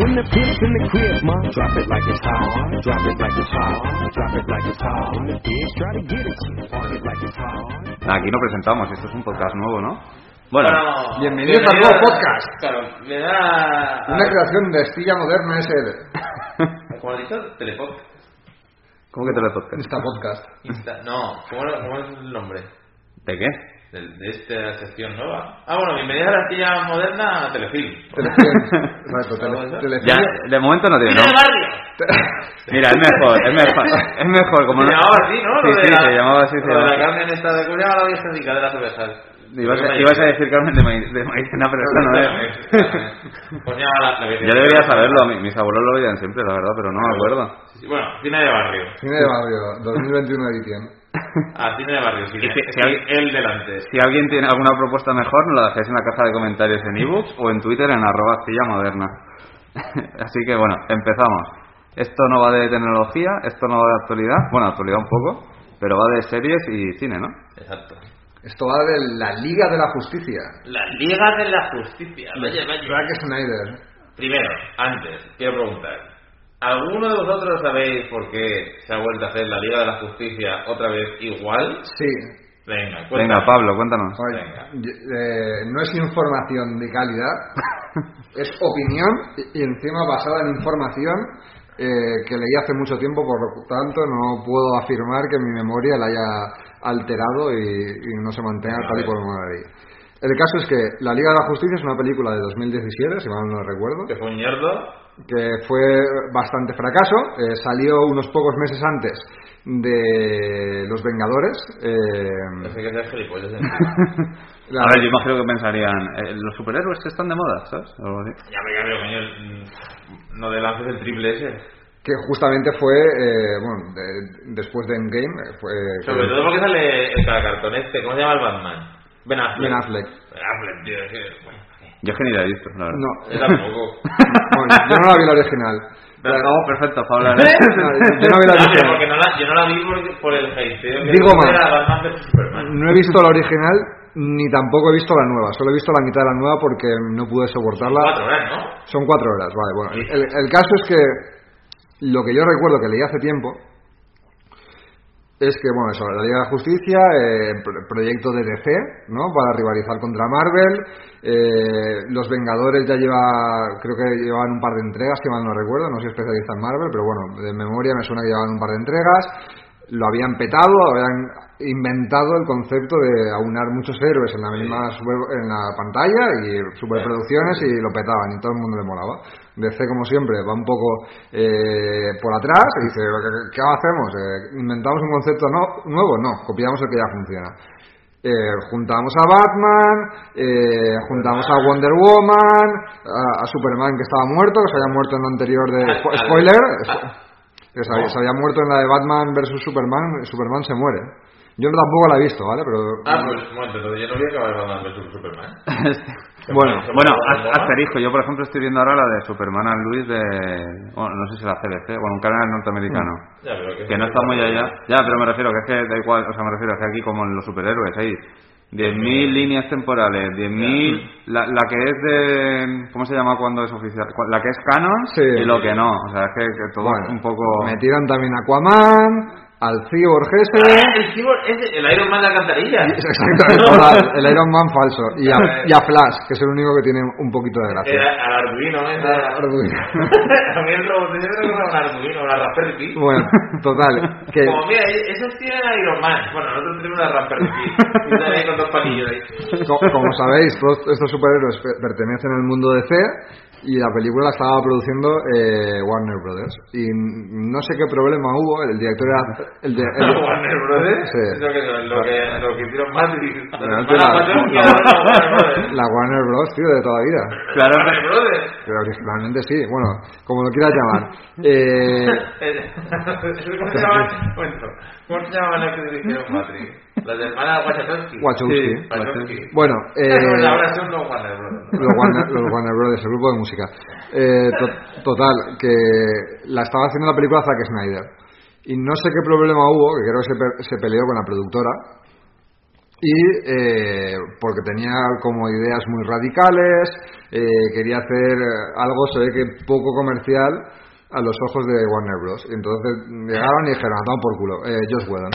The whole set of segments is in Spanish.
When the pimp's in the crib, ma, drop it like it's hot. Drop it like it's hot. Drop it like it's hot. When the pigs try to get it, park it like it's hot. Aquí no presentamos, esto es un podcast nuevo, ¿no? Bueno, Bueno, bienvenidos al nuevo podcast. Claro, le da. Una creación de Estilla Moderna SL. ¿Cómo has dicho? Telepodcast. ¿cómo que te lo podcast? Insta- No, ¿cómo, ¿cómo es el nombre? ¿De qué? De, de esta sección nueva. Ah, bueno, bienvenida a la silla moderna a Telefilm. Telefilm. Exacto, ¿Algo tele, telefilm. Ya, de momento no tiene ¡Mira de nombre. barrio! Mira, es mejor, es mejor, es mejor. Como Se no- llamaba así, ¿no? Sí, Lo de sí, la- se llamaba así. se de la llamaba- Carmen esta de ¿Cómo se llama la vieja rica de las ovejas? Ibas a, ibas a decir Carmen de, Maí- de Maicena, pero eso no es. Pues la, Yo debería saberlo, mi- mis abuelos lo veían siempre, la verdad, pero no me acuerdo. Sí, Bueno, cine de barrio. Cine de barrio, 2021 edición. Cine de barrio, cine. Y si- El delante. Si alguien tiene alguna propuesta mejor, nos la dejéis en la caja de comentarios en ebooks o en Twitter en arroba silla moderna. Así que bueno, empezamos. Esto no va de tecnología, esto no va de actualidad, bueno, actualidad un poco, pero va de series y cine, ¿no? Exacto. Esto va de la Liga de la Justicia. La Liga de la Justicia. Vaya, vaya. Zack Snyder. Primero, antes, quiero preguntar. ¿Alguno de vosotros sabéis por qué se ha vuelto a hacer la Liga de la Justicia otra vez igual? Sí. Venga, cuéntame. Venga, Pablo, cuéntanos. Oye, Venga. y- eh, no es información de calidad, es opinión y, encima basada en información eh, que leí hace mucho tiempo, por lo tanto no puedo afirmar que mi memoria la haya alterado y, y no se mantenga tal y como la leí. El caso es que La Liga de la Justicia es una película de 2017, si mal no recuerdo, Que fue un ñerdo. Que fue bastante fracaso. eh, salió unos pocos meses antes de Los Vengadores. eh, gilipollas. ¿eh? la- A ver, yo imagino que pensarían, eh, los superhéroes están de moda, ¿sabes? Algo así. ya me cabreo, coño. mm, No de lances el triple ese. que justamente fue, eh, bueno, de- después de Endgame, eh, fue... Sobre todo porque sale el cartón este. ¿Cómo se llama el Batman? Ben Affleck. Ben Affleck. Ben Affleck, tío. Es que, bueno, Yo es que ni la he visto, la verdad. No, yo tampoco. yo no la vi la original. Pero, oh, perfecto, para hablar. No, yo no vi la No, original. porque no la, yo no la vi por, por el hateo que Digo más. No he visto la original ni tampoco he visto la nueva. Solo he visto la mitad de la nueva porque no pude soportarla. Cuatro horas, ¿no? Son cuatro horas, vale. Bueno, el, el caso es que lo que yo recuerdo que leí hace tiempo es que, bueno, eso, la Liga de la Justicia, eh, pro- proyecto de DC, ¿no? Para rivalizar contra Marvel. eh, los Vengadores ya lleva, creo que llevaban un par de entregas, que mal no recuerdo, no soy especialista en Marvel, pero bueno, de memoria me suena que llevaban un par de entregas. Lo habían petado, habían inventado el concepto de aunar muchos héroes en la misma super- en la pantalla y superproducciones y lo petaban y todo el mundo le molaba. DC como siempre va un poco eh, por atrás y dice ¿qué, hacemos? Eh, ¿Inventamos un concepto no- nuevo? No, copiamos el que ya funciona. Eh, juntamos a Batman, eh, juntamos a Wonder Woman, a, a Superman que estaba muerto, que se había muerto en lo anterior de spo- spoiler, que se había, se había muerto en la de Batman versus Superman, Superman se muere. Yo tampoco la he visto, ¿vale? Pero Ah, pues un momento, entonces yo no voy a acabar Batman vs Superman. bueno, Bueno, as- asterisco, yo por ejemplo estoy viendo ahora la de Superman and Luis de, bueno, no sé si la CBC, bueno, un canal norteamericano, Ya, pero que, que no está muy allá. Ya, pero me refiero que es que da igual, o sea, me refiero que aquí como en los superhéroes hay 10.000 líneas temporales, 10.000, la, la que es de, ¿cómo se llama cuando es oficial? La que es canon Sí. y lo que no, o sea, es que, que todo bueno, es un poco... metieron también a Aquaman, al Cyborg ese... Ah, el cyborg ese, el Iron Man de la alcantarilla. Exactamente, el Iron Man falso. Y a, y a Flash, que es el único que tiene un poquito de gracia. Era al Arduino, ¿eh? Arduino. A mí el robot a un Arduino, una Raspberry Pi. Bueno, total, que Como mira, esos tienen Iron Man. Bueno, nosotros tenemos una Raspberry Pi. Y están ahí con dos palillos ahí. co- como sabéis, todos estos superhéroes pe- pertenecen al mundo de C y la película la estaba produciendo eh, Warner Brothers. Y no sé qué problema hubo, el director era... El de, el- Warner Brothers. Sí. Eso que lo que, lo que hicieron Matrix. A la- Brothers. la Warner Bros, tío, de toda la vida. Claro, Warner Brothers. Pero originalmente sí, bueno, como lo quieras llamar. Eh, ¿Cómo se? Bueno, ¿cómo se llamaban las que dirigieron Matrix? Las de hermana Wachowski. Wachowski. Sí. Wachowski. Bueno, eh, ahora son los Warner Brothers. los Warner, los Warner Brothers, el grupo de música. Eh, to- total, que la estaba haciendo la película Zack Snyder. Y no sé qué problema hubo, que creo que se, pe- se peleó con la productora. Y eh, porque tenía como ideas muy radicales, eh, quería hacer algo, se ve que poco comercial a los ojos de Warner Bros. Y entonces llegaron y dijeron, toma por culo, eh, Josh Whedon.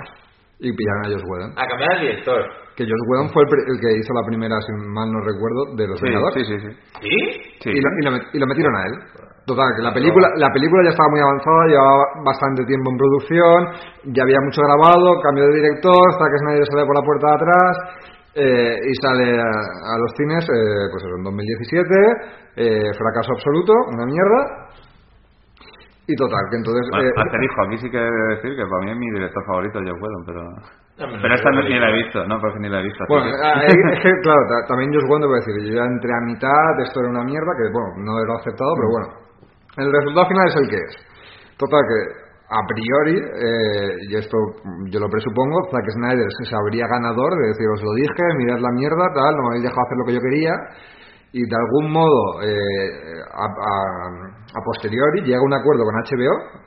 Y pillaron a Josh Whedon. A cambiar el director. Que Josh Whedon fue el, el que hizo la primera, si mal no recuerdo, de los Sí, Vengadores. sí, sí, sí. ¿Sí? Sí. Y, lo, y lo met- y lo metieron a él. Total, que la película, la película ya estaba muy avanzada, llevaba bastante tiempo en producción, ya había mucho grabado, cambio de director, Zack Snyder sale por la puerta de atrás eh, y sale a, a los cines, eh, pues eso, en 2017, eh, fracaso absoluto, una mierda. Y total, que entonces... Bueno, eh, asterisco, aquí sí que he de decir que para mí es mi director favorito, Joe Whedon, pero... No, Pero esta no- ni la he visto, ¿no? Porque ni la he visto. Bueno, que- eh, es que, claro, ta- también Josh Whedon puede decir, yo ya entré a mitad, esto era una mierda, que bueno, no lo he aceptado, pero bueno, el resultado final es el que es. Total, que a priori, eh, y esto yo lo presupongo, Zack Snyder se sabría ganador de decir, os lo dije, mirad la mierda, tal, no me habéis dejado hacer lo que yo quería, y de algún modo, eh, a, a- a posteriori, llega un acuerdo con HBO,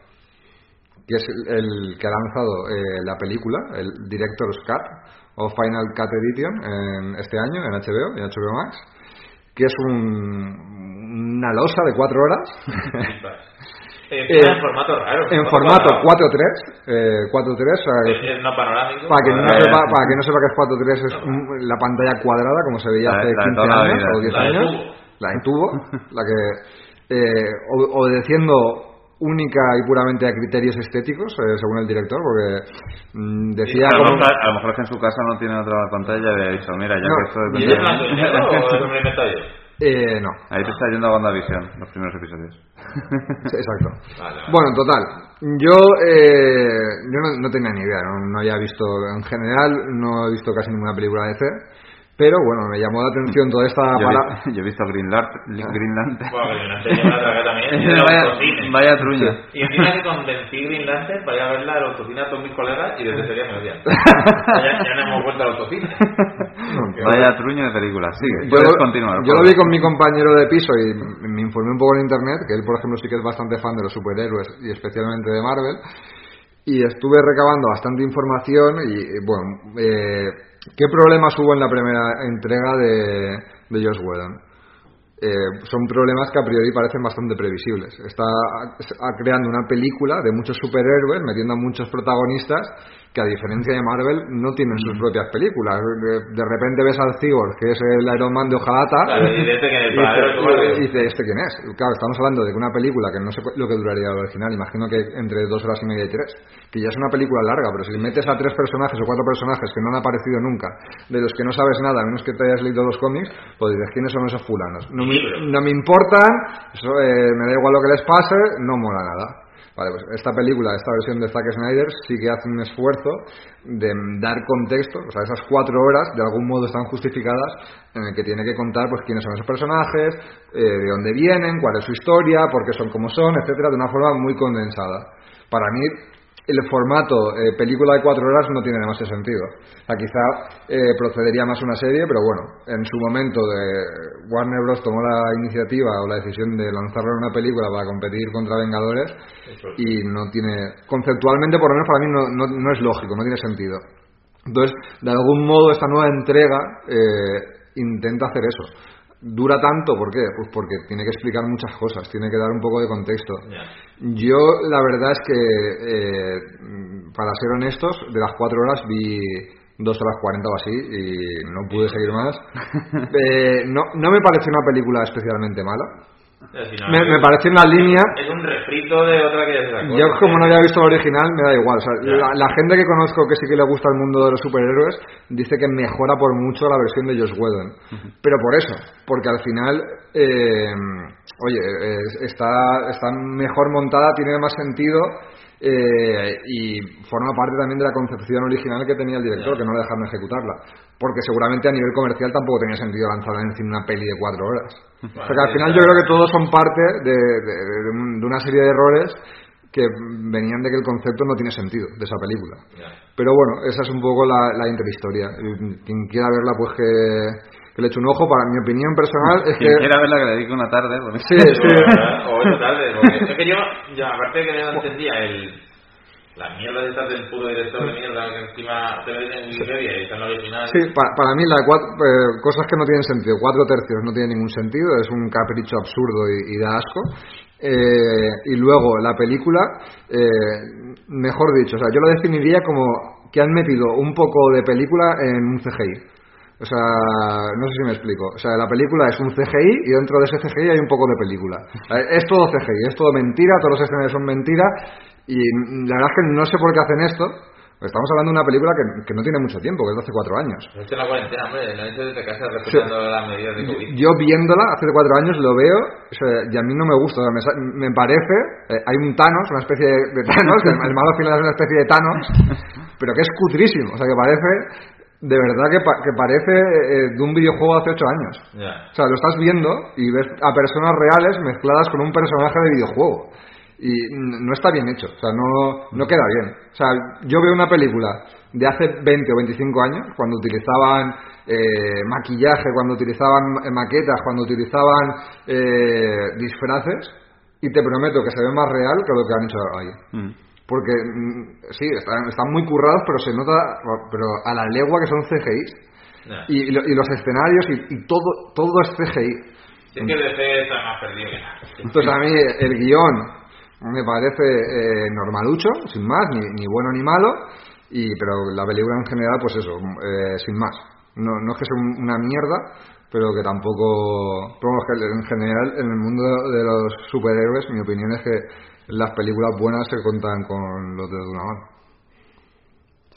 que es el, el que ha lanzado eh, la película, el Director's Cut o Final Cut Edition en este año en HBO, en HBO Max, que es un- una losa de cuatro horas Eh, en formato raro. en formato 4.3, eh, 4.3, o sea, Es, es no panorámico. para que no sepa, para que no sepa que es 4.3 es un- la pantalla cuadrada como se veía La- hace la de 15 toda la años vida. o 10 La de años, tubo. la de tubo, la que eh, obedeciendo única y puramente a criterios estéticos, eh, según el director, porque mm, decía a, lo como... mejor, a lo mejor es que en su casa no tiene otra pantalla y le ha dicho, mira, ya No, que esto ¿Y es... es blanco y negro o es un invento yo? Eh, no, Ahí te está yendo a WandaVision, los primeros episodios. Exacto. Vale, vale. Bueno, total. Yo, eh, yo no, no tenía ni idea, no, no había visto, en general, no he visto casi ninguna película de C, pero bueno, me llamó la atención toda esta Yo, he para- vi- yo he visto Green Lantern. Green Lantern. Bueno, Green Lantern yo me la tragué también. vaya, vaya truña. Y encima que convencí Green Lantern para ir a verla al autocine a todos mis colegas y desde ese día me odian. ya, ya no hemos vuelto al autocine. Vaya truño de película. Sigue, Yo, continuar. yo lo vi con mi compañero de piso y me informé un poco en internet, que él, por ejemplo, sí que es bastante fan de los superhéroes y especialmente de Marvel. Y estuve recabando bastante información y, eh, bueno, eh, ¿qué problemas hubo en la primera entrega de, de Josh Whedon? Eh, son problemas que a priori parecen bastante previsibles. Está creando una película de muchos superhéroes, metiendo a muchos protagonistas que a diferencia de Marvel no tienen sus propias películas. De, de repente ves al Cyborg, que es el Iron Man de hojalata, Claro, y este dice, y dice, ¿este quién es? Claro, estamos hablando de que una película que no sé lo que duraría el original, imagino que entre dos horas y media y tres, que ya es una película larga, pero si metes a tres personajes o cuatro personajes que no han aparecido nunca, de los que no sabes nada, a menos que te hayas leído los cómics, pues dices, ¿quiénes son esos fulanos? No me, no me importan, eso, eh, me da igual lo que les pase, no mola nada. Vale, pues esta película, esta versión de Zack Snyder, sí que hace un esfuerzo de dar contexto, o sea, esas cuatro horas de algún modo están justificadas en el que tiene que contar pues quiénes son esos personajes, eh, de dónde vienen, cuál es su historia, por qué son como son, etcétera, de una forma muy condensada. Para mí, el formato eh, película de cuatro horas no tiene demasiado sentido. O sea, quizá eh, procedería más una serie, pero bueno, en su momento de Warner Bros. tomó la iniciativa o la decisión de lanzarlo en una película para competir contra Vengadores y no tiene, conceptualmente por lo menos para mí no, no, no es lógico, no tiene sentido. Entonces, de algún modo esta nueva entrega eh, intenta hacer eso. Dura tanto, ¿por qué? Pues porque tiene que explicar muchas cosas, tiene que dar un poco de contexto. Yo, la verdad es que, eh, para ser honestos, de las cuatro horas vi dos horas cuarenta o así y no pude seguir más. Eh, no, no me pareció una película especialmente mala. Me, me parece una línea Es un refrito de otra que ya se. Yo como no había visto el original me da igual. o sea, Ya. la, la gente que conozco que sí que le gusta el mundo de los superhéroes dice que mejora por mucho la versión de Josh Whedon. Pero por eso, porque al final, eh, oye, es- está, está mejor montada, tiene más sentido eh, y forma parte también de la concepción original que tenía el director, que no le dejaron ejecutarla. Porque seguramente a nivel comercial tampoco tenía sentido lanzar en una peli de cuatro horas. o sea que al final yo creo que todos son parte de, de- de un- de una serie de errores que venían de que el concepto no tiene sentido de esa película. Pero bueno, esa es un poco la, la interhistoria. Quien quiera verla, pues que, que le eche un ojo. Para mi opinión personal es que... Quiera verla que le dedique una tarde. pues- Sí, sí. O ocho tarde, porque es que yo, ya, aparte de que no entendía el, la mierda de estar del puro director de mierda que encima te ven en Wikipedia y está en la original. Sí, pa- para mí la de cuat- eh, cosas que no tienen sentido. Cuatro tercios no tiene ningún sentido, es un capricho absurdo y, y da asco. Eh, y luego la película, eh, mejor dicho, o sea, yo lo definiría como que han metido un poco de película en un CGI. O sea, no sé si me explico. O sea, la película es un CGI y dentro de ese CGI hay un poco de película. Eh, Es todo CGI, es todo mentira, todos los escenarios son mentira y la verdad es que no sé por qué hacen esto. Estamos hablando de una película que, que no tiene mucho tiempo, que es de hace cuatro años. Lo he hecho en la cuarentena, hombre, lo he hecho desde casa respetando las medidas de COVID. Yo viéndola hace cuatro años lo veo o sea, y a mí no me gusta. o sea, me, parece, eh, hay un Thanos, una especie de, de Thanos, el, el malo final es una especie de Thanos, pero que es cutrísimo. O sea, que parece, de verdad que, pa- que parece eh, de un videojuego de hace ocho años. Ya. O sea, lo estás viendo y ves a personas reales mezcladas con un personaje de videojuego. Y no está bien hecho, o sea, no, no queda bien. O sea, yo veo una película de hace 20 o 25 años, cuando utilizaban eh, maquillaje, cuando utilizaban eh, maquetas, cuando utilizaban eh, disfraces, y te prometo que se ve más real que lo que han hecho ahí. Mm. Porque mm, sí, están, están muy currados, pero se nota pero a la legua que son CGI. Y, y y los escenarios y, y todo, todo es CGI. Si es que DC está más perdido que nada. Entonces a mí el guion me parece eh, normalucho, sin más, ni, ni bueno ni malo, y, pero la película en general, pues eso, eh, sin más. No, no es que sea un- una mierda, pero que tampoco... Pero en general, en el mundo de los superhéroes, mi opinión es que las películas buenas se cuentan con los dedos de una mano.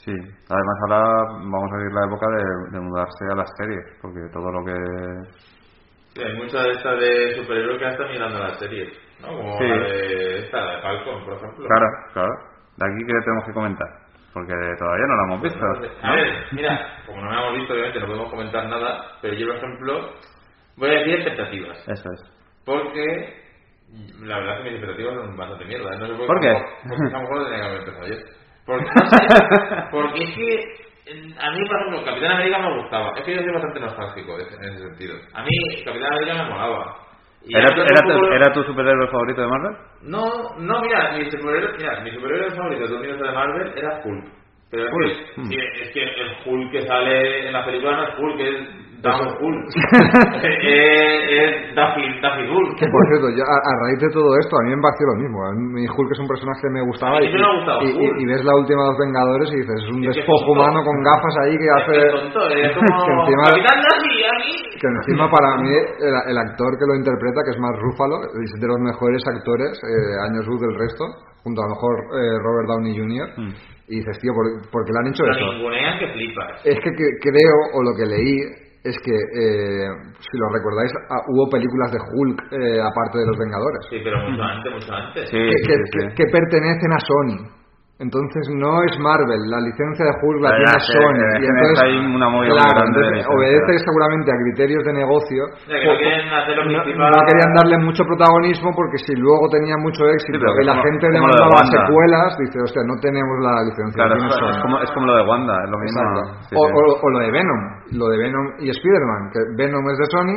Sí, además ahora vamos a vivir la época de, de mudarse a las series, porque todo lo que... Sí, hay muchas de estas de superhéroes que están mirando las series, ¿no? Como Sí. la de esta, la de Falcon, por ejemplo. Claro, claro. De aquí que tenemos que comentar, porque todavía no lo hemos visto. A ¿no? ver, mira, como no lo hemos visto, obviamente no podemos comentar nada, pero yo, por ejemplo, voy a decir expectativas. Eso es. Porque la verdad es que mis expectativas son bastante mierda. ¿eh? No sé por, ¿Por qué? Porque a lo mejor lo tenía que haber empezado ayer. Porque, es que a mí, por ejemplo, Capitán América me gustaba. Es que yo soy bastante nostálgico en ese sentido. A mí Capitán América me molaba. Y ¿Era, era, poco- tu, ¿Era tu superhéroe favorito de Marvel? No, no, mira, mi superhéroe, mira, mi superhéroe favorito del universo de Marvel era Hulk. Pero es Hulk, que, mm. sí, es que el Hulk que sale en la película no es Hulk, es Down Hulk. es, es Daffy, Daffy. Que por cierto, yo a, a raíz de todo esto, a mí me pareció lo mismo. A mí Hulk es un personaje que me gustaba A mí y, me ha gustado y, y- Hulk. y ves la última de los Vengadores y dices, es un despojo humano con gafas ahí que hace... Es tonto, es como que encima- Nazi, aquí. Que encima para mí el, el actor que lo interpreta, que es más Rúfalo, es de los mejores actores, eh, años luz del resto, junto a lo mejor eh, Robert Downey Jr. Mm. Y dices, tío, ¿por, por qué le han hecho eso? ningunean que flipas. Es que, que- creo, o lo que leí, es que, eh, si lo recordáis, ah, hubo películas de Hulk eh, aparte de los Vengadores. Sí, pero mucho antes, mucho antes. Sí, que, sí, que- sí, sí. que- que pertenecen a Sony. Entonces no es Marvel, la licencia de Hulk la Ya, tiene Sony. que y entonces, ahí una claro, entonces obedece seguramente a criterios de negocio. Que no quieren hacer lo no, principal. no querían darle mucho protagonismo porque si luego tenía mucho éxito Sí, y la como- gente de demandaba secuelas, dice, hostia, no tenemos la licencia. Claro, tiene es, Sony. es como, es como lo de Wanda, es lo mismo. Sí, o, sí. o- o lo de Venom, lo de Venom y Spider-Man, que Venom es de Sony,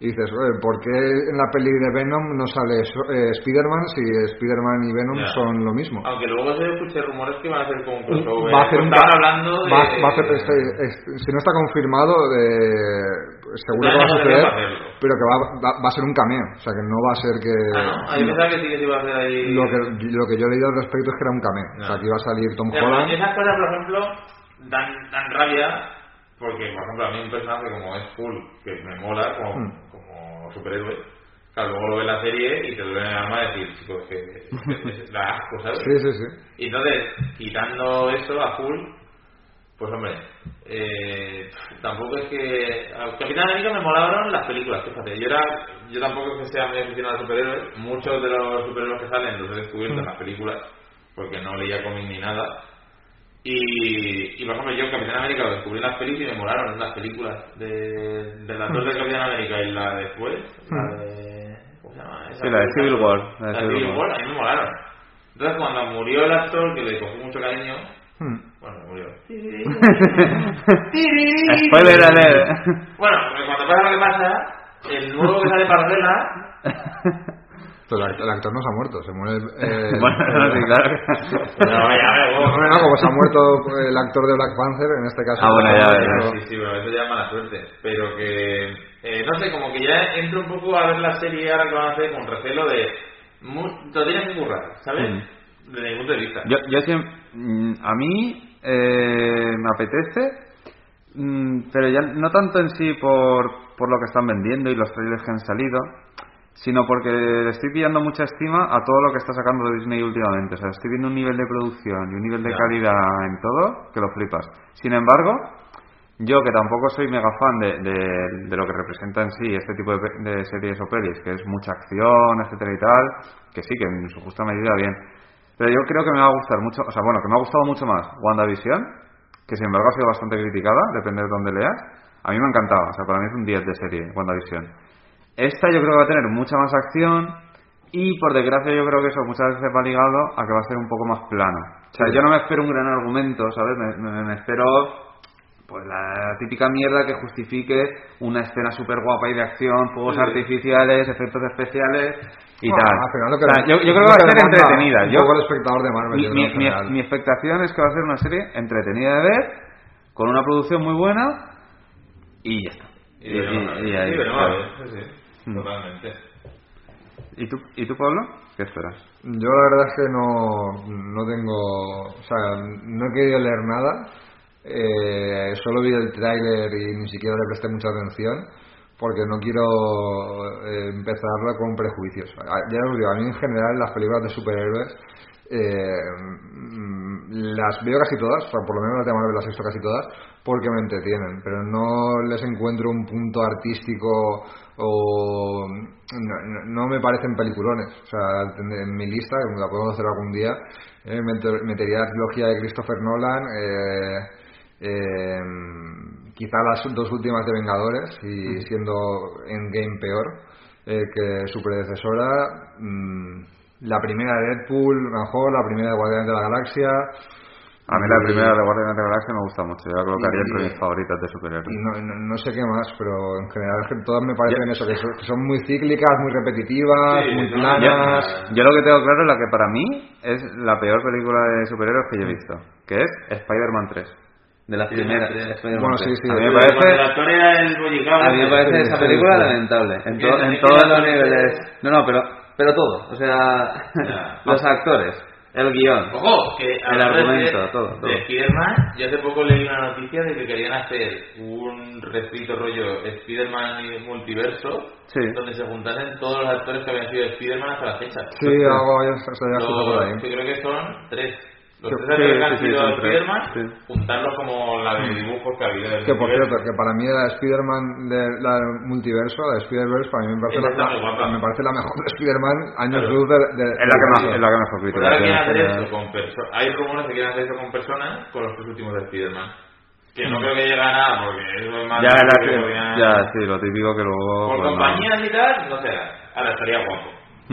y dices, "Oye, ¿por qué en la peli de Venom no sale eh, Spider-Man si Spider-Man y Venom son lo mismo? Aunque luego se escuché rumores que van a hacer con un crossover. Va a hacer un hablando de... va, va a hacer- este- este- si no está confirmado, eh, pues seguro que va a suceder, pero que va, va- va a ser un cameo, o sea que no va a ser que... Ah, no, pensaba que sí que se iba a hacer ahí... Lo que, lo que yo he leído al respecto es que era un cameo, o sea que iba a salir Tom Holland. Esas cosas, por ejemplo, dan, dan rabia porque, por ejemplo, a mí un personaje como es Hulk, que me mola como, Mm. Superhéroe, Claro, luego lo ves la serie y te duele el alma decir, chicos, que, que da asco, ¿sabes? Sí, sí, sí. Y entonces, quitando eso a full, pues hombre, eh, tampoco es que. A Capitán América me molaron las películas, fíjate. Yo, era, yo tampoco es que sea muy aficionado a superhéroes. Muchos de los superhéroes que salen los he descubierto en las películas, porque no leía cómic ni nada. Y, y por ejemplo, yo Capitán América lo descubrí en las películas y me molaron las películas de, de las dos de Capitán América y la después, la de. ¿Cómo se llama? Esa Sí, la de. Civil War, La de Civil War, a mí me molaron. Entonces, cuando murió el actor, que le cogí mucho cariño, Hmm. bueno, murió. Spoiler alert. Bueno, cuando pasa lo que pasa, el nuevo que sale para verla, Pero el actor, no se ha muerto, se muere. eh, Bueno, sí, claro. no, ya me No, no, como se ha muerto el actor de Black Panther, en este caso. Ah, bueno, ya, pero- Sí, sí, pero eso ya es mala suerte. Pero que, eh, no sé, como que ya entro un poco a ver la serie ahora que van a hacer con recelo de. Te lo tienes que currar, ¿sabes? Desde mi punto de vista. Yo, yo siempre, mm, a mí eh, me apetece, mm, pero ya no tanto en sí por, por lo que están vendiendo y los trailers que han salido, sino porque le estoy pillando mucha estima a todo lo que está sacando Disney últimamente. O sea, estoy viendo un nivel de producción y un nivel de calidad en todo que lo flipas. Sin embargo, yo que tampoco soy mega fan de, de- de lo que representa en sí este tipo de, de series o pelis, que es mucha acción, etcétera y tal, que sí, que en su justa medida bien. Pero yo creo que me va a gustar mucho, o sea, bueno, que me ha gustado mucho más WandaVision, que sin embargo ha sido bastante criticada, depende de dónde leas. A mí me ha encantado, o sea, para mí es un 10 de serie, WandaVision. Esta yo creo que va a tener mucha más acción y por desgracia yo creo que eso muchas veces va ligado a que va a ser un poco más plano. O sea, yo no me espero un gran argumento, ¿sabes? Me, me- me espero pues la típica mierda que justifique una escena súper guapa y de acción, fuegos Sí. artificiales, efectos especiales y tal. al final lo que O sea, le- yo, yo creo que va a ser entretenida. Yo, el espectador de Marvel, mi, mi- expectación es que va a ser una serie entretenida de ver, con una producción muy buena y ya está. Y, ahí, sí, Mm. totalmente. ¿Y tú, ¿Y tú, Pablo? ¿Qué esperas? Yo la verdad es que no, no tengo, o sea, no he querido leer nada, eh, solo vi el tráiler y ni siquiera le presté mucha atención porque no quiero eh, empezarla con prejuicios. A- Ya os digo, a mí en general las películas de superhéroes eh, mm, las veo casi todas, o sea, por lo menos las de Marvel las he visto casi todas, porque me entretienen, pero no les encuentro un punto artístico o no, me parecen peliculones. O sea, en mi lista, que la podemos hacer algún día, eh, meter- metería la trilogía de Christopher Nolan, eh, eh, quizá las dos últimas de Vengadores y siendo Endgame peor eh, que su predecesora. mm, la primera de Deadpool, mejor, la primera de Guardianes de la Galaxia. A mí la primera de Guardianes de la Galaxia me gusta mucho. Yo la colocaría Y- entre mis favoritas de superhéroes. y no, no, no sé qué más, pero en general todas me parecen eso, que son, que son muy cíclicas, muy repetitivas, Sí, muy planas. Yo lo que tengo claro es la que para mí es la peor película de superhéroes que yo he visto, que es Spider-Man 3. De las Sí, primeras. Spider-Man Bueno, 3. sí, sí. A mí me parece, a mí me parece esa película lamentable. En, to- en todos los niveles. No, no, pero, pero todo. O sea, los actores, el guion. Ojo, que El argumento, de, todo, todo. De Spider-Man, yo hace poco leí una noticia de que querían hacer un refrito rollo Spider-Man y multiverso, Sí. donde se juntasen todos los actores que habían sido Spider-Man hasta la fecha. Sí, algo ya, o sea, ya escucho por Los, ahí. que creo que son tres. Los Sí, tres actores que han sí, sí, sido tres, Spider-Man, sí. juntarlos como la de dibujos que había del Que por cierto, que para mí la Spider-Man de la del multiverso, la de Spider-Verse, para mí me parece, la, guapa. me parece la mejor de Spider-Man años Claro. luz de, de, Es la que más, es la que mejor Pues ahora quieren hacer esto con. Hay rumores que quieren hacer esto con personas con los tres últimos de Spider-Man. Que no creo que llegue a nada porque eso es más. Ya, la lo que- ya, sí, lo típico que luego. Por no. compañías y tal, no sé. Ahora estaría guapo.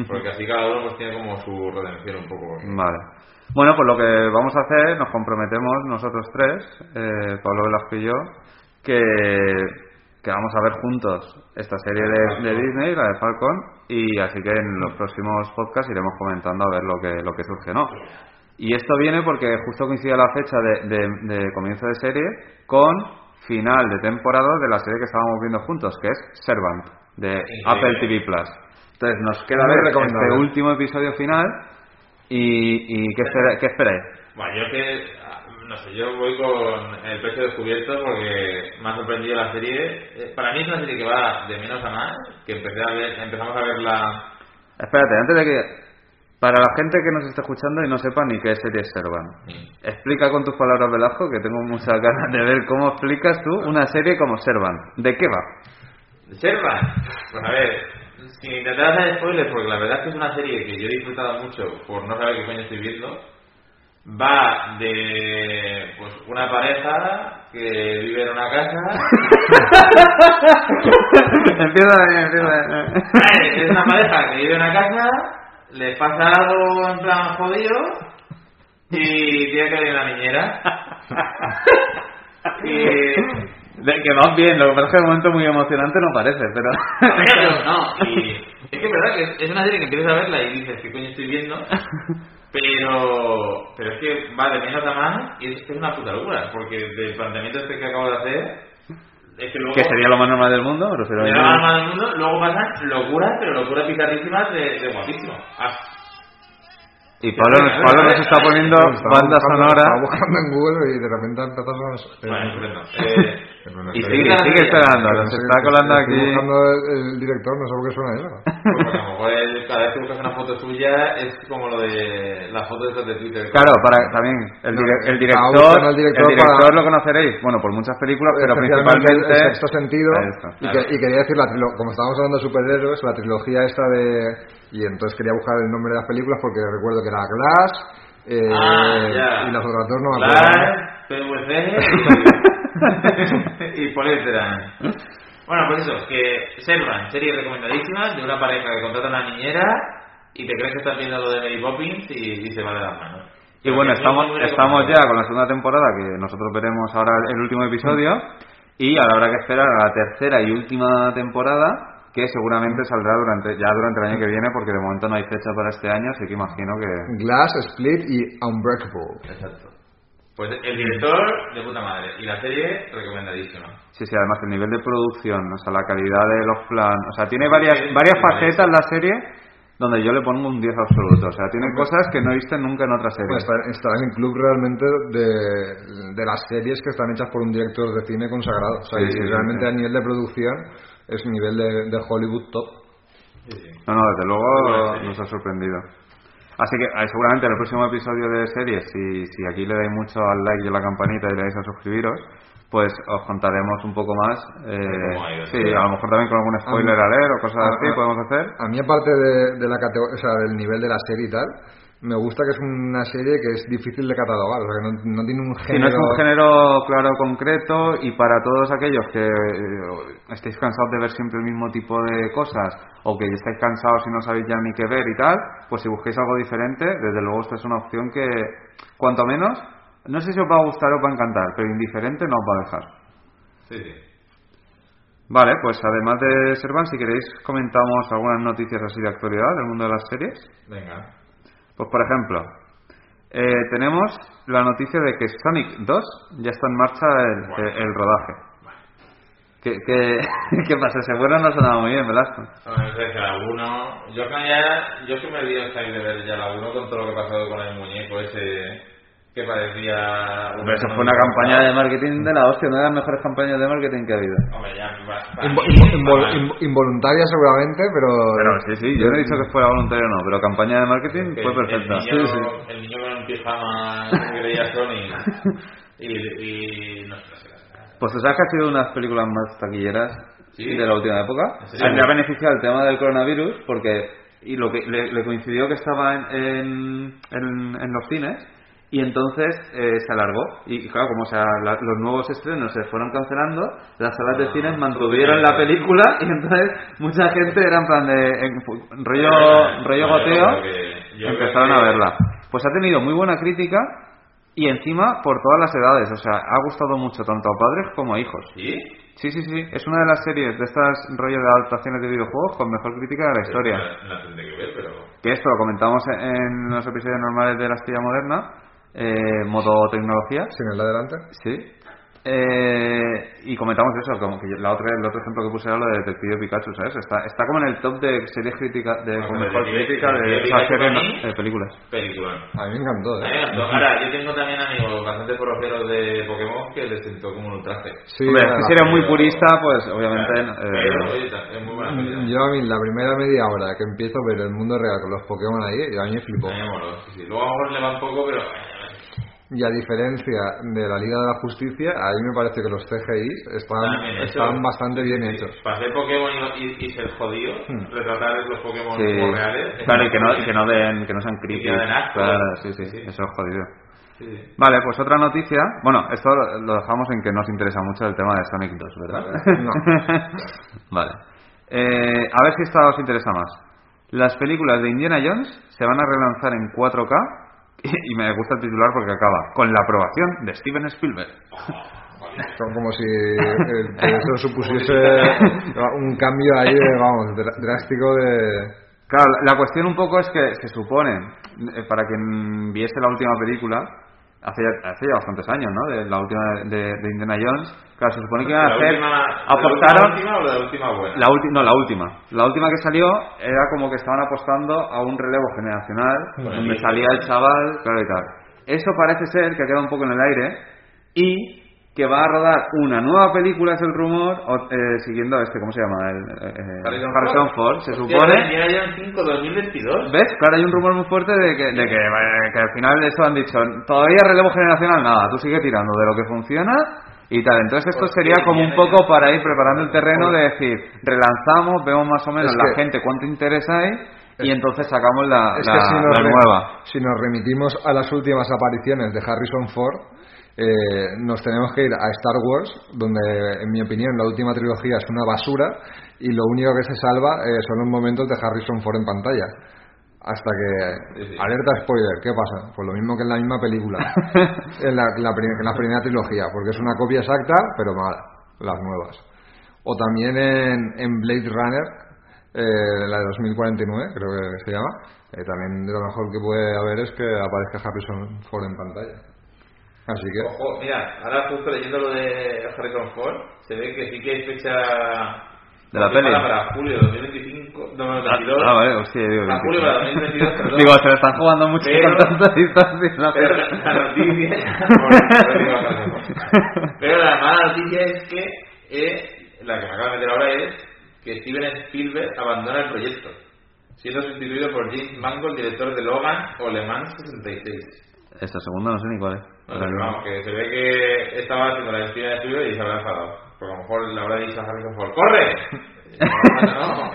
Porque así cada uno pues tiene como su redención un poco. Vale. Bueno, pues lo que vamos a hacer, nos comprometemos nosotros tres, eh, Pablo Velasco y yo, que, que vamos a ver juntos esta serie de, de Disney, la de Falcon, y así que en los próximos podcasts iremos comentando a ver lo que, lo que surge, ¿no? Y esto viene porque justo coincide la fecha de, de- de comienzo de serie con final de temporada de la serie que estábamos viendo juntos, que es Servant, de Apple TV Plus. Entonces nos queda Muy ver este último episodio final y, y ¿qué, espera- qué esperáis? Bueno, yo que no sé, yo voy con el pecho descubierto porque me ha sorprendido la serie. Eh, Para mí es una serie que va de menos a más, que empecé a ver, empezamos a verla... Espérate, antes de que... Para la gente que nos está escuchando y no sepa ni qué serie es Servan, explica con tus palabras, Velasco, que tengo muchas ganas de ver cómo explicas tú una serie como Servan. ¿De qué va? Servan, pues a ver, sin intentar hacer spoilers, porque la verdad es que es una serie que yo he disfrutado mucho por no saber qué coño estoy viendo. Va de pues una pareja que vive en una casa. empieza bien, empieza es una pareja que vive en una casa, le pasa algo en plan jodido y tiene que ir a la niñera. y De que vas bien, lo que pasa es que el momento muy emocionante no parece, pero... Pero no, y es que es verdad que es- una serie que empiezas a verla y dices, ¿qué coño estoy viendo? Pero, pero es que va de menos a más y es que es una puta locura, porque del planteamiento este que acabo de hacer, es que luego... que sería lo más normal del mundo, pero de la alma del mundo, luego pasan locuras, pero locuras picardísimas de, de guapísimo. Ah, Y Pablo, Pablo nos está poniendo Estaba banda buscando- sonora Estaba buscando en Google y de repente ha empezado a... bueno, estupendo. Eh, y sigue, sigue esperando, nos está colando Estoy aquí... buscando el, director, no sé por qué suena eso. pues a lo mejor el- cada vez que buscas una foto suya es como lo de la foto de Twitter. Claro, para también el, el estaba director, el el director lo conoceréis, bueno, por muchas películas, pero principalmente el sexto sentido y, que- y quería decir como estábamos hablando de superhéroes la trilogía esta de y entonces quería buscar el nombre de las películas porque recuerdo que era Glass eh, Ah, ya. y las otras dos no me acuerdo Glass, PVC y, poliéster. Bueno, pues eso, que Servan, serie recomendadísima de una pareja que contrata a una niñera y te crees que estás viendo lo de Mary Poppins y, y se va de las manos. Y bueno, estamos, estamos ya con la segunda temporada, que nosotros veremos ahora el último episodio, y ahora habrá que esperar a la tercera y última temporada, que seguramente saldrá durante ya durante el año que viene, porque de momento no hay fecha para este año, así que imagino que... Glass, Split y Unbreakable Exacto. Pues el director de puta madre y la serie recomendadísima. Sí, sí, además el nivel de producción, o sea, la calidad de los planos, o sea, tiene varias, varias facetas la serie donde yo le pongo un 10 absoluto, o sea, tiene cosas que no he visto nunca en otra serie. Pues está en el club realmente de, de las series que están hechas por un director de cine consagrado o sea, Sí, y sí, realmente sí. a nivel de producción es nivel de, de Hollywood top No, no, desde luego nos ha sorprendido. Así que eh, seguramente en el próximo episodio de series, si, si aquí le dais mucho al like y a la campanita y le dais a suscribiros, pues os contaremos un poco más. eh, sí, a lo mejor también con algún spoiler a leer o cosas así podemos hacer. A mí, aparte de, de la o sea, del nivel de la serie y tal, me gusta que es una serie que es difícil de catalogar, o sea, que no, no tiene un Si género... no es un género claro concreto y para todos aquellos que eh, estáis cansados de ver siempre el mismo tipo de cosas o que estáis cansados y no sabéis ya ni qué ver y tal, pues si busquéis algo diferente, desde luego esta es una opción que, cuanto menos, no sé si os va a gustar o os va a encantar, pero indiferente no os va a dejar. Sí, sí. Vale, pues además de Servan, si queréis comentamos algunas noticias así de actualidad del mundo de las series. Venga. Pues por ejemplo, eh, tenemos la noticia de que Sonic 2 ya está en marcha el, Bueno. el- el rodaje. ¿Qué, qué, qué pasa? Ese bueno no sonaba muy bien, Velasco. No, la 1. Yo ya. Yo que me di el de ver ya la 1 con todo lo que ha pasado con el muñeco ese. Que parecía. Pero eso fue una campaña de marketing de la hostia, una de las mejores campañas de marketing que ha habido. Hombre, ya. Invo- invol- involuntaria seguramente, pero... Pero sí, sí, yo no he dicho que fuera voluntario o no, pero campaña de marketing que fue el- perfecta. El niño, Sí, sí. el niño con un pijama que creía Sony. Y. y no sé, no sé. Pues sabes que ha sido una de las películas más taquilleras Sí. de la última época. Le ha beneficiado el tema del coronavirus porque y lo que le, le coincidió que estaba en, en, en- en los cines y entonces eh, se alargó y claro como los nuevos estrenos se fueron cancelando las salas de Ah, cines mantuvieron la película y entonces mucha gente era en plan de en- rollo rollo goteo empezaron a verla pues ha tenido muy buena crítica y encima por todas las edades o sea ha gustado mucho tanto a padres como a hijos ¿Sí? Sí, sí, sí. Es una de las series de estas rollo de adaptaciones de videojuegos con mejor crítica de la historia. La que ver, pero. Que esto lo comentamos en, en los episodios normales de la Astilla Moderna, eh, modo tecnología. Sin el de adelante. Sí. Eh, y comentamos eso, como que la otra, el otro ejemplo que puse era lo de Detective Pikachu, ¿sabes? Está, está como en el top de series críticas, de con mejor crítica de, sea, Pikachu series, de películas. Película. A mí me encantó, A mí me ¿eh? encantó. Ahora, yo tengo también amigos bastante proceros de Pokémon que les sentó como un ultraje. Sí, Hombre, es la- que si eres muy purista, pues obviamente... Claro, eh, pero, es muy buena película. Yo a mí la primera media hora que empiezo a ver el mundo real con los Pokémon ahí, a mí me flipó. A mí me moló, sí, sí. Luego a lo mejor le va un poco, pero... Y a diferencia de la Liga de la Justicia, a mí me parece que los CGI están, Están bien están hechos. bastante bien hechos. Para ser Pokémon y, y- y ser jodido, Hmm. retratar los Pokémon sí. como reales. Claro, y que no, que no den, que no sean creepy. que den asco. Claro, sí, sí, Sí. eso es jodido. Sí. Vale, pues otra noticia. Bueno, esto lo dejamos en que nos interesa mucho el tema de Sonic 2, ¿verdad? No. vale. Eh, a ver si esta os interesa más. Las películas de Indiana Jones se van a relanzar en 4K y me gusta el titular porque acaba con la aprobación de Steven Spielberg. Son como si eh, eso supusiese un cambio ahí, de, vamos, dr- drástico de... Claro, la la cuestión un poco es que se supone, eh, para quien viese la última película, hace ya, hace ya bastantes años, ¿no? De la última de, de Indiana Jones, claro, se supone que iban a ¿La hacer, última, ¿La apostaron, última o la última buena? la última, no, la última, la última que salió era como que estaban apostando a un relevo generacional, donde salía el chaval, claro y tal. Eso parece ser que ha quedado un poco en el aire y que va a rodar una nueva película, es el rumor, o, eh, siguiendo a este, ¿cómo se llama? El, eh, eh, Harrison Ford, se Hostia, supone. Indiana Jones 5 2022. ¿Ves? Claro, hay un rumor muy fuerte de que, de que, eh, que al final eso han dicho, todavía relevo generacional, nada, tú sigue tirando de lo que funciona y tal. Entonces esto Hostia, sería como un poco para ir preparando el terreno de decir, relanzamos, vemos más o menos Es la que- gente cuánto interés hay y entonces sacamos la, Es la, que si nos, la re- nueva. si nos remitimos a las últimas apariciones de Harrison Ford, eh, nos tenemos que ir a Star Wars, donde en mi opinión la última trilogía es una basura y lo único que se salva eh, son los momentos de Harrison Ford en pantalla. Hasta que... Sí, sí. Alerta spoiler, ¿qué pasa? Pues lo mismo que en la misma película, en la, la prim- en la primera trilogía, porque es una copia exacta, pero mala, las nuevas. O también en, en Blade Runner, eh, la de 2049, creo que se llama, eh, también de lo mejor que puede haber es que aparezca Harrison Ford en pantalla. Así que... Ojo, mira, ahora justo leyendo lo de Harrison Ford, se ve que sí que hay fecha ¿De la peli? para julio de 2025, no, 2022. Ah, vale, hostia, digo, Para julio para 2022, perdón. Digo, se le están jugando mucho Pero- con tanta distancia. la Pero la noticia, Ford. pero la mala noticia es que eh, la que me acabo de meter ahora es que Steven Spielberg abandona el proyecto, siendo sustituido por James Mangold, director de Logan o Le Mans 66. Esta segunda no sé ni cuál es. No, pero vamos, que se ve que estaba haciendo la despedida de estudio y se habrá enfadado. Porque a lo mejor le habrá dicho a Harrison Ford, ¡corre! Y no, no.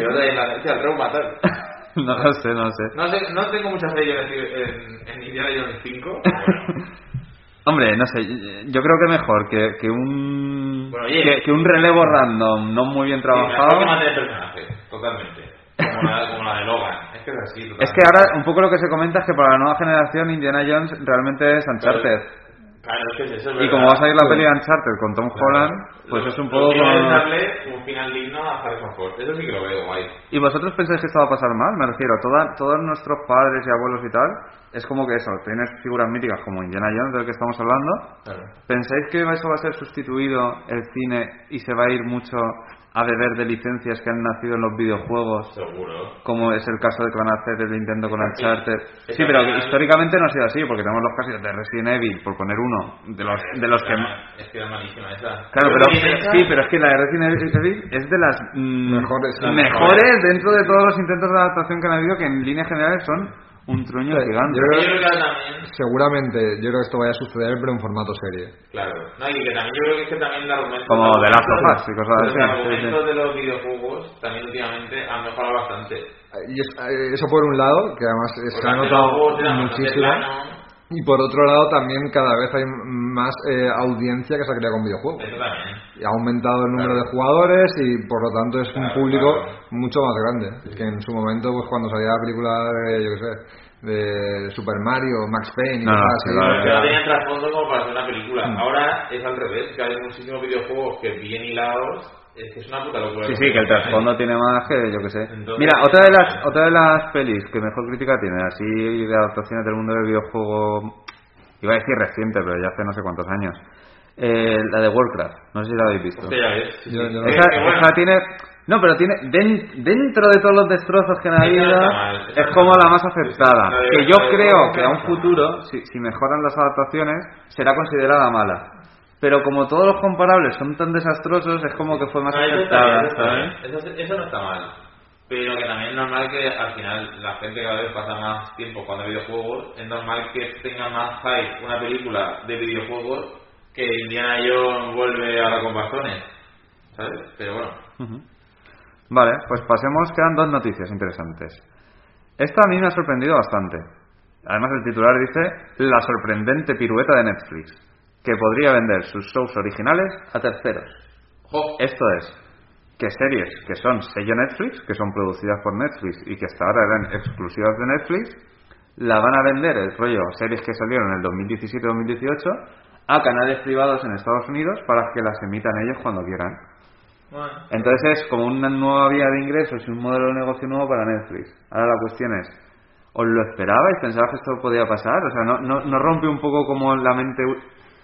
Y otra vez la noche al trauma, tal. No lo sé, no lo sé. No, sé, no tengo mucha fe yo en, en, Indiana Jones 5. pero bueno. Hombre, no sé, yo creo que mejor que, que un Bueno, oye. que, que un relevo random no muy bien Sí, mejor trabajado. que mantener personajes, totalmente. Como la, como la de Logan. Es que es así, totalmente. Es que ahora un poco lo que se comenta es que para la nueva generación Indiana Jones realmente es Uncharted. Claro, es que es eso, es Y como va a salir la peli de Uncharted con Tom Holland, pues Lo- es un poco como... darle un final digno a Harrison Ford. Eso sí que lo veo guay. ¿Y vosotros pensáis que esto va a pasar mal? Me refiero, toda, todos nuestros padres y abuelos y tal, es como que eso, tienes figuras míticas como Indiana Jones, del que estamos hablando. Claro. ¿Pensáis que eso va a ser sustituido el cine y se va a ir mucho a beber de licencias que han nacido en los videojuegos? Seguro. Como es el caso de que van a hacer el Nintendo con. Uncharted. Sí, pero históricamente no ha sido así, porque tenemos los casos de Resident Evil, por poner uno, de los, de los que... Es que era malísima esa. Claro, pero, sí, pero es que la de Resident Evil es de las mm, Mejores, mejores dentro de todos los intentos de adaptación que han habido, que en líneas generales son un truño Sí, gigante. yo creo- Yo creo que también, Seguramente, yo creo que esto vaya a suceder, pero en formato serie. claro. No, y que también yo creo que es que también el argumento. Como los of argumentos- Us y cosas los así, sí, argumentos sí. de los videojuegos también últimamente han mejorado bastante. Y es- eh, eso por un lado, que además se ha los notado muchísimo. Y por otro lado, también cada vez hay más eh, audiencia que se ha creado con videojuegos. Eso también. Y ha aumentado el número Claro. de jugadores y por lo tanto es un Claro, público claro. mucho más grande. Que en su momento, pues cuando salía la película de, yo qué sé, de Super Mario, Max Payne y No, no, cosas sí, así, era- tenían trasfondo como para hacer una película. Mm. Ahora es al revés, que hay muchísimos videojuegos que bien hilados. Es que es una puta locura. Sí, sí, que el trasfondo tiene más que yo que sé. Entonces- Mira, otra de las otra de las pelis que mejor crítica tiene, así de adaptaciones del mundo del videojuego, iba a decir reciente, pero ya hace no sé cuántos años, Eh, la de Warcraft, no sé si la habéis visto. Hostia, ya ves. sí, sí. Yo- yo no- Es Esa, bueno, tiene. No, pero tiene. den- dentro de todos los destrozos que han habido, es como la más aceptada. Que yo creo que a un futuro, si, si mejoran las adaptaciones, será considerada mala. Pero como todos los comparables son tan desastrosos, es como que fue más No, aceptada, eso. Eso, eso no está mal. Pero que también es normal que al final la gente cada vez pasa más tiempo jugando a videojuegos. Es normal que tenga más hype una película de videojuegos que Indiana Jones vuelve ahora con bastones. ¿Sabes? Pero bueno. Ujú. Vale, pues pasemos, quedan dos noticias interesantes. Esta a mí me ha sorprendido bastante. Además el titular dice La sorprendente pirueta de Netflix, que podría vender sus shows originales a terceros. Esto es, que series que son sello Netflix, que son producidas por Netflix y que hasta ahora eran exclusivas de Netflix, la van a vender, el rollo, series que salieron en el 2017-2018, a canales privados en Estados Unidos para que las emitan ellos cuando quieran. bueno. Entonces es como una nueva vía de ingresos y un modelo de negocio nuevo para Netflix. Ahora la cuestión es, ¿os lo esperabais? ¿Pensabas que esto podía pasar? O sea, ¿no, no, no rompe un poco como la mente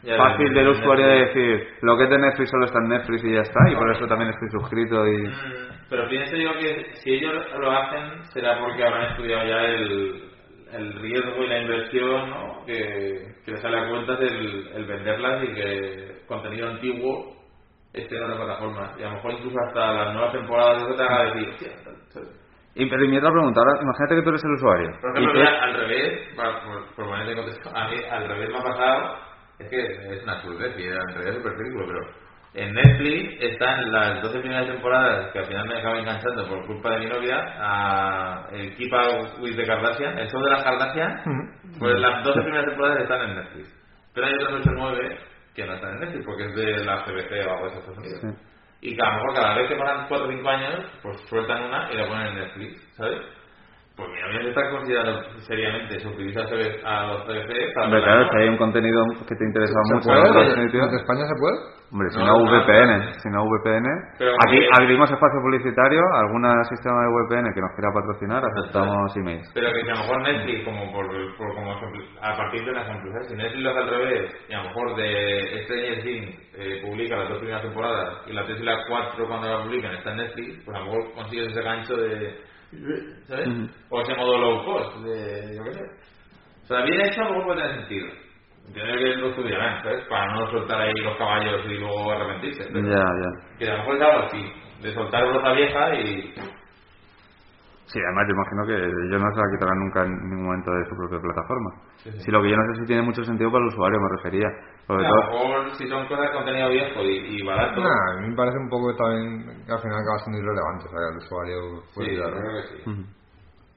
Ya, fácil ya, del ya, usuario ya. de decir, lo que es de Netflix solo está en Netflix y ya está, y por eso también estoy suscrito y... Mm, Pero pienso yo que si ellos lo hacen será porque habrán estudiado ya el, el riesgo y la inversión ¿no? que, que les sale a cuenta el, el venderlas y que contenido antiguo esté en otras plataformas. Y a lo mejor incluso hasta las nuevas temporadas de eso te haga decir. Y, pero y mi otra pregunta, ahora imagínate que tú eres el usuario. Por ejemplo, mira, al revés, para, por, por ponerte en contexto, a mí al revés me ha pasado, es que es una y al revés es súper ridículo, pero en Netflix están las 12 primeras temporadas que al final me acabo enganchando por culpa de mi novia a el Keep Up with the Kardashian, el show de las Kardashian, pues las 12 primeras temporadas están en Netflix. Pero hay otras 8 o 9 que no están en Netflix porque es de la CBC o algo de Estados Unidos. Sí. Y que a lo mejor cada vez que pasan 4 o 5 años, pues sueltan una y la ponen en Netflix, ¿sabes? Pues mi novia se está considerando seriamente suscribirse a, a los CBC para Hombre, claro, si hay un contenido que te interesa ¿Se mucho, puede? ¿no? ¿Desde- Definitivo. ¿Desde España se puede? Hombre, si No, no, no, VPN, no. si no VPN, Pero aquí que- abrimos espacio publicitario, algún sistema de VPN que nos quiera patrocinar, aceptamos emails. Pero que si a lo mejor Netflix, como por, por como a partir de un ejemplo, ¿sabes? si Netflix lo hace al revés, y a lo mejor de Stranger Things eh, publica las dos primeras temporadas y la 3 y la 4 cuando la publican está en Netflix, pues a lo mejor consigues ese gancho de. ¿Sabes? Ujú. O ese modo low cost, de. yo qué sé. O sea, bien hecho a lo mejor puede tener sentido. Entiendo que lo estudiarán, ¿sabes? Para no soltar ahí los caballos y luego arrepentirse. Ya, ya. Que a lo mejor es algo así, de soltar broza vieja y. Sí, además yo imagino que ellos no se la quitarán nunca en ningún momento de su propia plataforma. Sí, sí. Si lo que yo no sé si tiene mucho sentido para el usuario, me refería. Sobre A todo, lo mejor si son cosas de contenido viejo y, y barato. Nah, a mí me parece un poco también que al final acaba siendo irrelevante, o sea, que el usuario Sí, puede yo tirarlo. creo que sí. Ujú.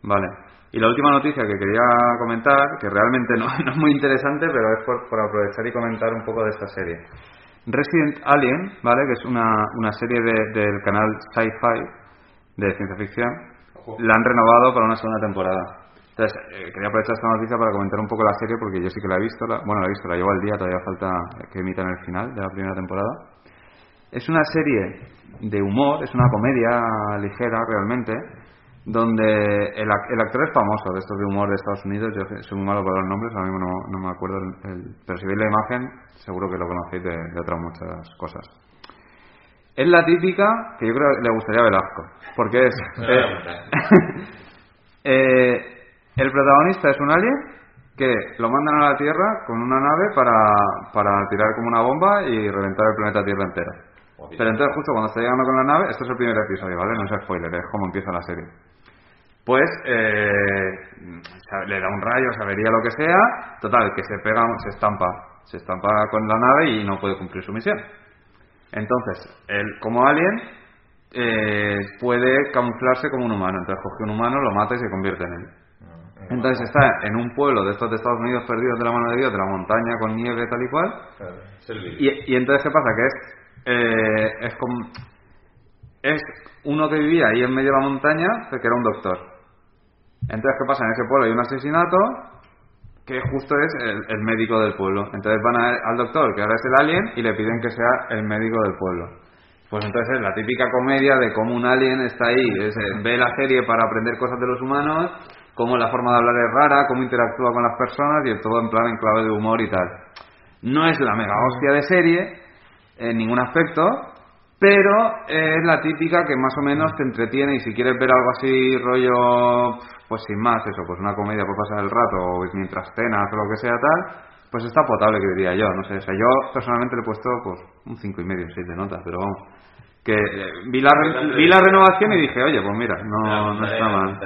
Vale. Y la última noticia que quería comentar, que realmente no, no es muy interesante, pero es por, por aprovechar y comentar un poco de esta serie. Resident Alien, ¿vale? Que es una, una serie de- del canal Sci-Fi de ciencia ficción, Ojo. la han renovado para una segunda temporada. Entonces, eh, quería aprovechar esta noticia para comentar un poco la serie, porque yo sí que la he visto, la- bueno, la he visto, la llevo al día, todavía falta que emitan el final de la primera temporada. Es una serie de humor, es una comedia ligera realmente, donde el, el actor es famoso de estos de humor de Estados Unidos. Yo soy muy malo para los nombres, ahora mismo no, no me acuerdo. el- el- pero si veis la imagen, seguro que lo conocéis de, de otras muchas cosas. Es la típica que yo creo que le gustaría a Velasco, porque es. Eh, eh, el protagonista es un alien que lo mandan a la Tierra con una nave para, para tirar como una bomba y reventar el planeta Tierra entero. Pero entonces justo cuando está llegando con la nave, esto es el primer episodio, ¿vale? No es spoiler, es como empieza la serie. Pues eh, le da un rayo, sabería lo que sea, total, que se pega, se estampa, se estampa con la nave y no puede cumplir su misión. Entonces, él como alien eh, puede camuflarse como un humano, entonces coge un humano, lo mata y se convierte en él. Entonces está en un pueblo de estos de Estados Unidos perdidos de la mano de Dios, de la montaña con nieve tal y cual, Claro, y, y entonces, ¿qué pasa? Que es, eh, es como. Es uno que vivía ahí en medio de la montaña, pero que era un doctor. Entonces, ¿qué pasa? En ese pueblo hay un asesinato que justo es el, el médico del pueblo. Entonces van a- al doctor, que ahora es el alien, y le piden que sea el médico del pueblo. Pues entonces es la típica comedia de cómo un alien está ahí, es, eh, ve la serie para aprender cosas de los humanos, cómo la forma de hablar es rara, cómo interactúa con las personas y todo en plan en clave de humor y tal. No es la mega hostia de serie en ningún aspecto, pero es la típica que más o menos te entretiene y si quieres ver algo así rollo, pues sin más, eso, pues una comedia por pasar el rato o mientras cenas o lo que sea tal, pues está potable que diría yo, no sé, o sea, yo personalmente le he puesto pues un cinco y medio, seis de nota, pero vamos, que eh, vi la, re- vi la renovación y dije, oye, pues mira, no, no está mal.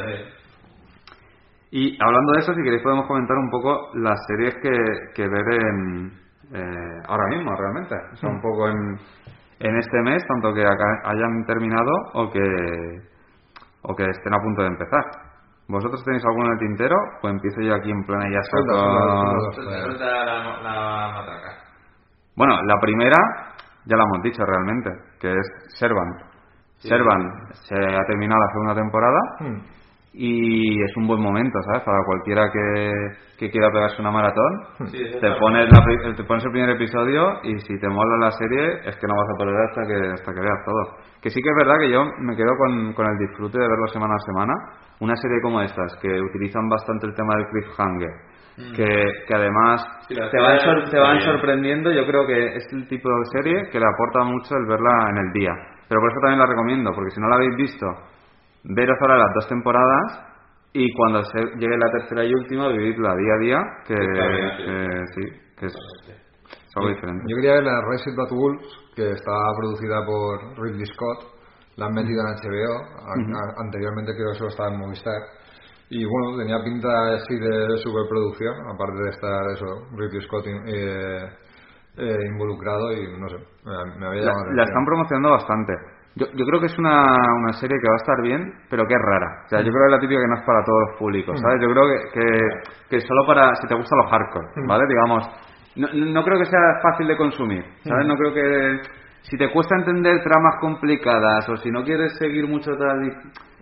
Y hablando de eso, si queréis podemos comentar un poco las series que, que ver en, eh, ahora mismo, realmente. O sea, un poco en, en este mes, tanto que acá- hayan terminado o que, o que estén a punto de empezar. ¿Vosotros tenéis alguno en el tintero? Pues empiezo yo aquí en plan ya la, la matraca. Bueno, la primera ya la hemos dicho realmente, que es Servant. Servant se ha terminado la segunda temporada Hmm. Y es un buen momento, ¿sabes? Para cualquiera que, que quiera pegarse una maratón, Sí, eso te pones, la te pones el primer episodio y si te mola la serie es que no vas a tolerar hasta que, hasta que veas todo. Que sí que es verdad que yo me quedo con, con el disfrute de verlo semana a semana. Una serie como estas, que utilizan bastante el tema del cliffhanger, que, que además. Sí, te van, sor- te van sorprendiendo, yo creo que es el tipo de serie que le aporta mucho el verla en el día. Pero por eso también la recomiendo, porque si no la habéis visto, veros ahora las dos temporadas y cuando se llegue la tercera y última, vividla día a día, que, sí. que sí, que es, es algo diferente. Yo quería ver la Raised Bad Wolves, que está producida por Ridley Scott. La han metido en HBO. anteriormente creo que solo estaba en Movistar. Y bueno, tenía pinta así de superproducción, aparte de estar eso, Ridley Scott eh, eh, involucrado y no sé, me, me había La, llamado la atención. están promocionando bastante. Yo, yo creo que es una, una serie que va a estar bien, pero que es rara. O sea, yo creo que es la típica que no es para todos los públicos, ¿sabes? Yo creo que, que, que solo para si te gustan los hardcore, ¿vale? Digamos, no, no creo que sea fácil de consumir, ¿sabes? No creo que... Si te cuesta entender tramas complicadas o si no quieres seguir mucho tal... y-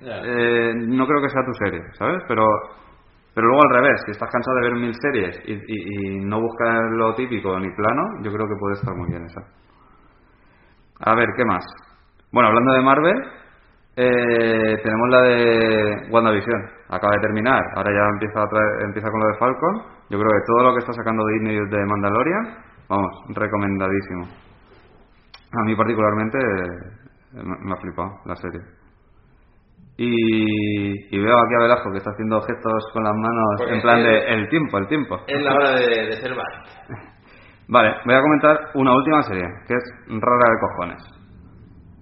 eh, no creo que sea tu serie, ¿sabes? Pero pero luego al revés, si estás cansado de ver mil series y, y- y no buscas lo típico ni plano, yo creo que puede estar muy bien esa. A ver, ¿qué más? Bueno, hablando de Marvel, eh, tenemos la de WandaVision. Acaba de terminar, ahora ya empieza, otra vez- empieza con lo de Falcon. Yo creo que todo lo que está sacando Disney de Mandalorian, vamos, recomendadísimo. A mí particularmente eh, me ha flipado la serie. Y, y veo aquí a Velasco que está haciendo gestos con las manos Porque en plan de el tiempo, el tiempo. Es la hora de, de ser. Vale, voy a comentar una última serie, que es rara de cojones.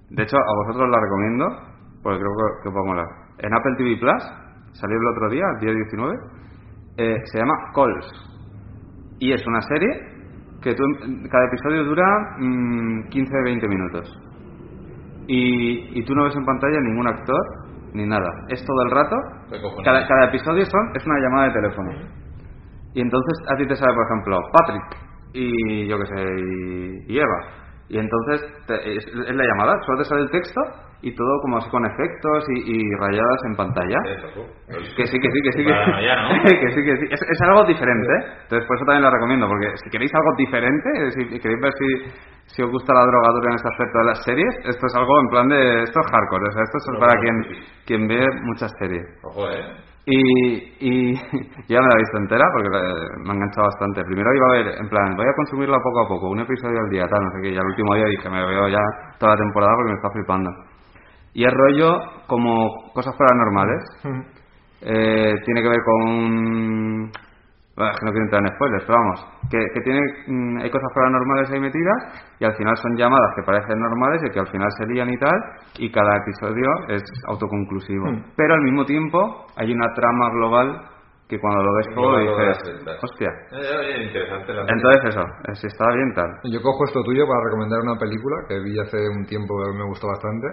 De hecho, a vosotros la recomiendo, porque creo que, que os va a molar. En Apple TV Plus, salió el otro día, el día 19, eh, se llama Calls. Y es una serie que tú, cada episodio dura mm, 15-20 minutos. Y, y tú no ves en pantalla ningún actor ni nada. Es todo el rato. Cada, cada episodio son, es una llamada de teléfono. Y entonces a ti te sale, por ejemplo, Patrick y yo qué sé, y, y Eva. Y entonces te- es, es la llamada, solo te sale el texto y todo como así con efectos y, y rayadas en pantalla. Eso. Que sí, que sí, que sí. Que, Paranoia, ¿no? que sí, que sí. Es, es algo diferente. ¿eh? Entonces, por eso también lo recomiendo. Porque si queréis algo diferente, si queréis ver si, si os gusta la drogadura en este aspecto de las series, esto es algo en plan de. Esto es hardcore. O sea, esto es para quien, quien ve muchas series. Ojo, eh. Y, y ya me la he visto entera porque la- me ha enganchado bastante. Primero iba a ver, en plan, voy a consumirla poco a poco, un episodio al día, tal, no sé qué. Y al último día dije, me veo ya toda la temporada porque me está flipando. Y es rollo como cosas paranormales. Eh, tiene que ver con Bueno, es que no quiero entrar en spoilers, pero vamos, que, que tiene, mm, hay cosas paranormales ahí metidas y al final son llamadas que parecen normales y que al final se lían y tal, y cada episodio es autoconclusivo. Hmm. Pero al mismo tiempo hay una trama global que cuando lo ves todo dices, hostia. Eh, interesante la Entonces eso, eh, si está bien tal. Yo cojo esto tuyo para recomendar una película que vi hace un tiempo que me gustó bastante,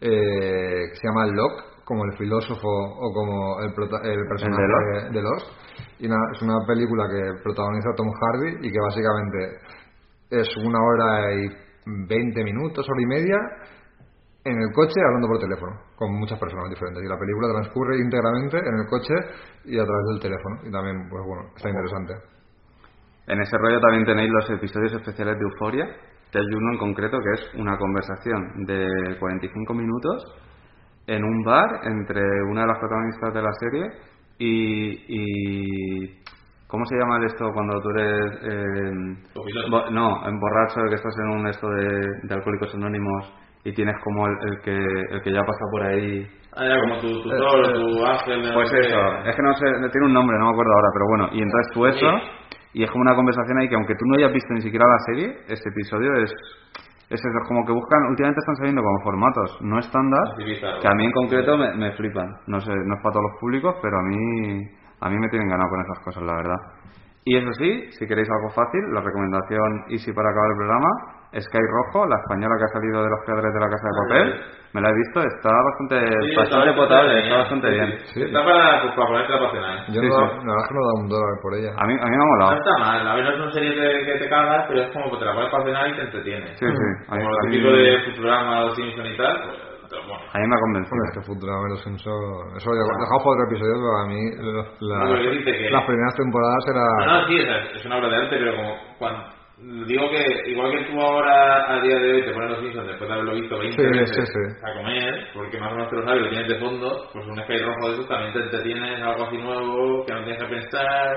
eh, que se llama Locke, como el filósofo o como el, prota- el personaje Lost? de Lost. Y nada, es una película que protagoniza Tom Hardy y que básicamente es una hora y 20 minutos, hora y media, en el coche hablando por teléfono, con muchas personas diferentes. Y la película transcurre íntegramente en el coche y a través del teléfono. Y también, pues bueno, está interesante. En ese rollo también tenéis los episodios especiales de Euforia, que hay uno en concreto que es una conversación de 45 minutos en un bar entre una de las protagonistas de la serie y, y, ¿Cómo se llama esto cuando tú eres... eh, no, en borracho, que estás en un esto de, de Alcohólicos Anónimos y tienes como el, el que el que ya pasa por ahí... Ah, ya, como tu tutor o tu ángel. no Pues eso, es que no sé, tiene un nombre, no me acuerdo ahora, pero bueno, y entonces tú eso, y es como una conversación ahí que aunque tú no hayas visto ni siquiera la serie, este episodio es, es eso, es como que buscan, últimamente están saliendo como formatos no estándar, que a mí en concreto me, me flipan, no sé, no es para todos los públicos, pero a mí, a mí me tienen ganado con esas cosas, la verdad. Y eso sí, si queréis algo fácil, la recomendación easy para acabar el programa, Sky Rojo, la española que ha salido de los creadores de la Casa de Papel, me la he visto, está bastante, Sí, bastante está potable, bien, está bastante sí, bien. sí. Está para, pues, para ponerte a cenar. Yo Sí, no, sí. la verdad es que no he dado un dólar por ella. A mí, a mí me ha No molado. está mal, a ver, no son series de- que te cagas, pero es como que te la pones cenar y te entretiene. Sí, sí. A mí, Como lo a mí- típico de Futurama o Simpson y tal, pues, bueno. a mí me ha convencido. Bueno, es que Futurama y los Simpsons... Eso lo dejamos para otro episodio, pero a mí la- la- No, pero yo dice que- las primeras temporadas era... No, no, sí, sea, es una obra de arte, pero como cuando... Digo que igual que tú ahora a día de hoy te pones los Simpsons después de haberlo visto 20 Sí, veces sí, sí. a comer, porque más o menos te lo sabes y lo tienes de fondo, pues un Sky rojo de esos también te entretienes, algo así nuevo, que no tienes que pensar,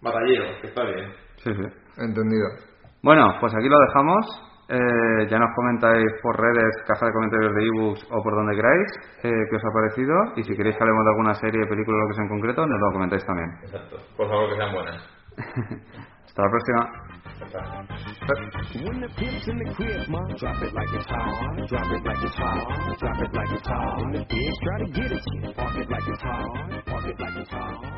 batallero, que está bien. Sí, sí. Entendido. Bueno, pues aquí lo dejamos. Eh, ya nos comentáis por redes, caja de comentarios de ebooks o por donde queráis eh, qué os ha parecido. Y si queréis que hablemos de alguna serie, película o lo que sea en concreto, nos lo comentáis también. Exacto. Por favor, que sean buenas. La próxima. When the pimp's in the crib, ma, drop it like it's hot. Drop it like it's hot. Drop it like it's hot. When the pigs try to get you, park it like it's hot. Park it like it's hot.